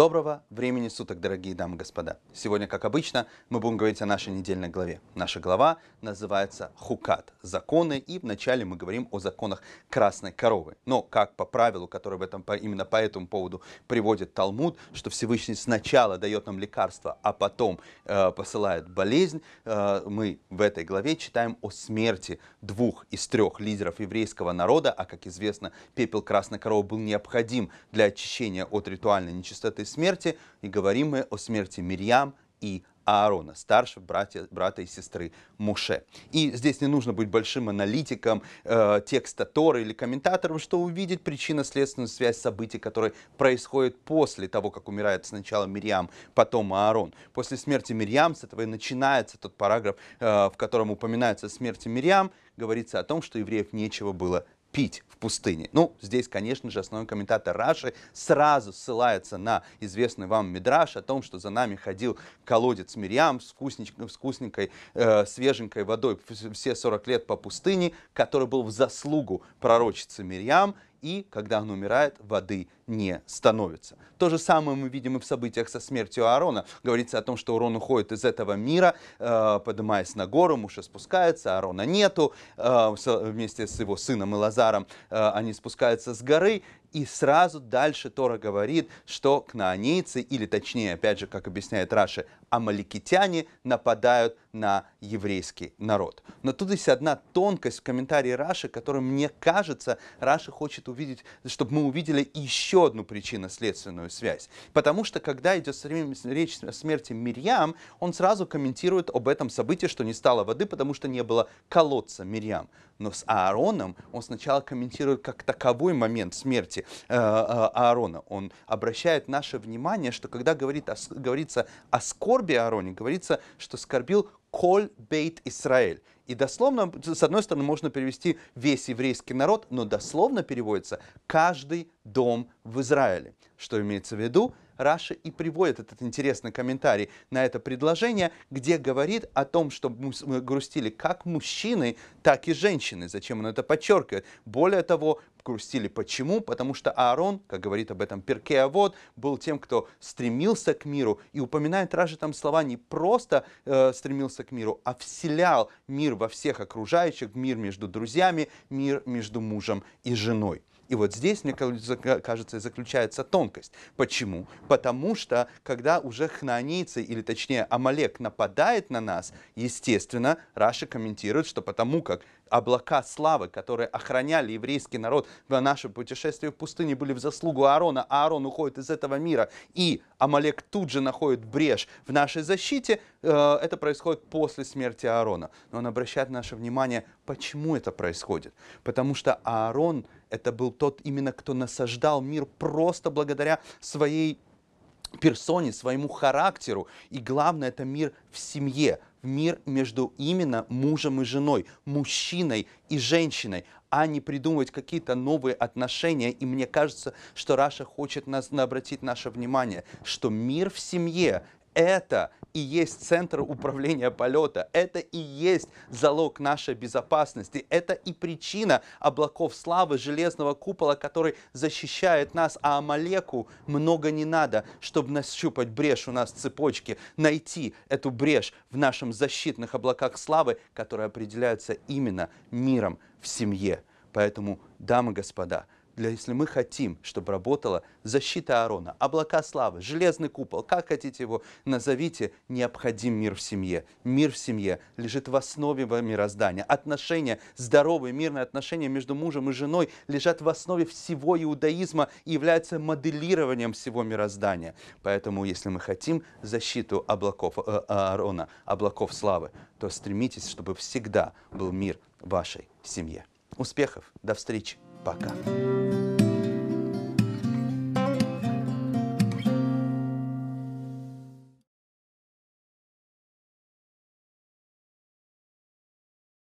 Доброго времени суток, дорогие дамы и господа. Сегодня, как обычно, мы будем говорить о нашей недельной главе. Наша глава называется «Хукат» – законы, и вначале мы говорим о законах красной коровы. Но, как по правилу, которое в этом, именно по этому поводу приводит Талмуд, что Всевышний сначала дает нам лекарство, а потом э, посылает болезнь, э, мы в этой главе читаем о смерти двух из трех лидеров еврейского народа, а, как известно, пепел красной коровы был необходим для очищения от ритуальной нечистоты смерти, и говорим мы о смерти Мирьям и Аарона, старших братья, брата и сестры Муше. И здесь не нужно быть большим аналитиком э, текста Торы или комментатором, чтобы увидеть причинно-следственную связь событий, которые происходят после того, как умирает сначала Мирьям, потом Аарон. После смерти Мирьям, с этого и начинается тот параграф, э, в котором упоминается смерть Мирьям, говорится о том, что евреев нечего было пить в пустыне. Ну, здесь, конечно же, основной комментатор Раши сразу ссылается на известный вам Мидраш о том, что за нами ходил колодец Мирьям с, вкусненькой, э, свеженькой водой все 40 лет по пустыне, который был в заслугу пророчицы Мирьям, и когда он умирает, воды не становится. То же самое мы видим и в событиях со смертью Аарона. Говорится о том, что Аарон уходит из этого мира, э, поднимаясь на гору, Муша спускается, Аарона нету, э, вместе с его сыном Илазаром э, они спускаются с горы, и сразу дальше Тора говорит, что кнаанейцы, или точнее, опять же, как объясняет Раши, амаликитяне нападают на еврейский народ. Но тут есть одна тонкость в комментарии Раши, которую, мне кажется, Раши хочет увидеть, чтобы мы увидели еще одну причинно-следственную связь. Потому что, когда идет речь о смерти Мирьям, он сразу комментирует об этом событии, что не стало воды, потому что не было колодца Мирьям. Но с Аароном он сначала комментирует как таковой момент смерти э, э, Аарона. Он обращает наше внимание, что когда говорит о, говорится о скорби Аароне, говорится, что скорбил Коль Бейт Исраэль. И дословно, с одной стороны, можно перевести весь еврейский народ, но дословно переводится каждый дом в Израиле. Что имеется в виду? Раша и приводит этот интересный комментарий на это предложение, где говорит о том, что мы грустили как мужчины, так и женщины. Зачем он это подчеркивает? Более того, грустили. Почему? Потому что Аарон, как говорит об этом Перке Авод, был тем, кто стремился к миру. И упоминает Раши там слова не просто э, стремился к миру, а вселял мир во всех окружающих, мир между друзьями, мир между мужем и женой. И вот здесь, мне кажется, заключается тонкость. Почему? Потому что, когда уже хнанийцы, или точнее Амалек нападает на нас, естественно, Раша комментирует, что потому как облака славы, которые охраняли еврейский народ в нашем путешествии в пустыне, были в заслугу Аарона, а Аарон уходит из этого мира, и Амалек тут же находит брешь в нашей защите, э, это происходит после смерти Аарона. Но он обращает наше внимание, почему это происходит. Потому что Аарон это был тот именно, кто насаждал мир просто благодаря своей персоне, своему характеру. И главное, это мир в семье, мир между именно мужем и женой, мужчиной и женщиной, а не придумывать какие-то новые отношения. И мне кажется, что Раша хочет нас обратить наше внимание, что мир в семье это и есть центр управления полета, это и есть залог нашей безопасности, это и причина облаков славы, железного купола, который защищает нас, а Амалеку много не надо, чтобы нащупать брешь у нас в цепочке, найти эту брешь в нашем защитных облаках славы, которые определяются именно миром в семье. Поэтому, дамы и господа, для, если мы хотим, чтобы работала защита Аарона, облака славы, железный купол, как хотите его назовите, необходим мир в семье. Мир в семье лежит в основе мироздания. Отношения, здоровые, мирные отношения между мужем и женой лежат в основе всего иудаизма и являются моделированием всего мироздания. Поэтому, если мы хотим защиту облаков э, Аарона, облаков славы, то стремитесь, чтобы всегда был мир в вашей семье. Успехов, до встречи, пока.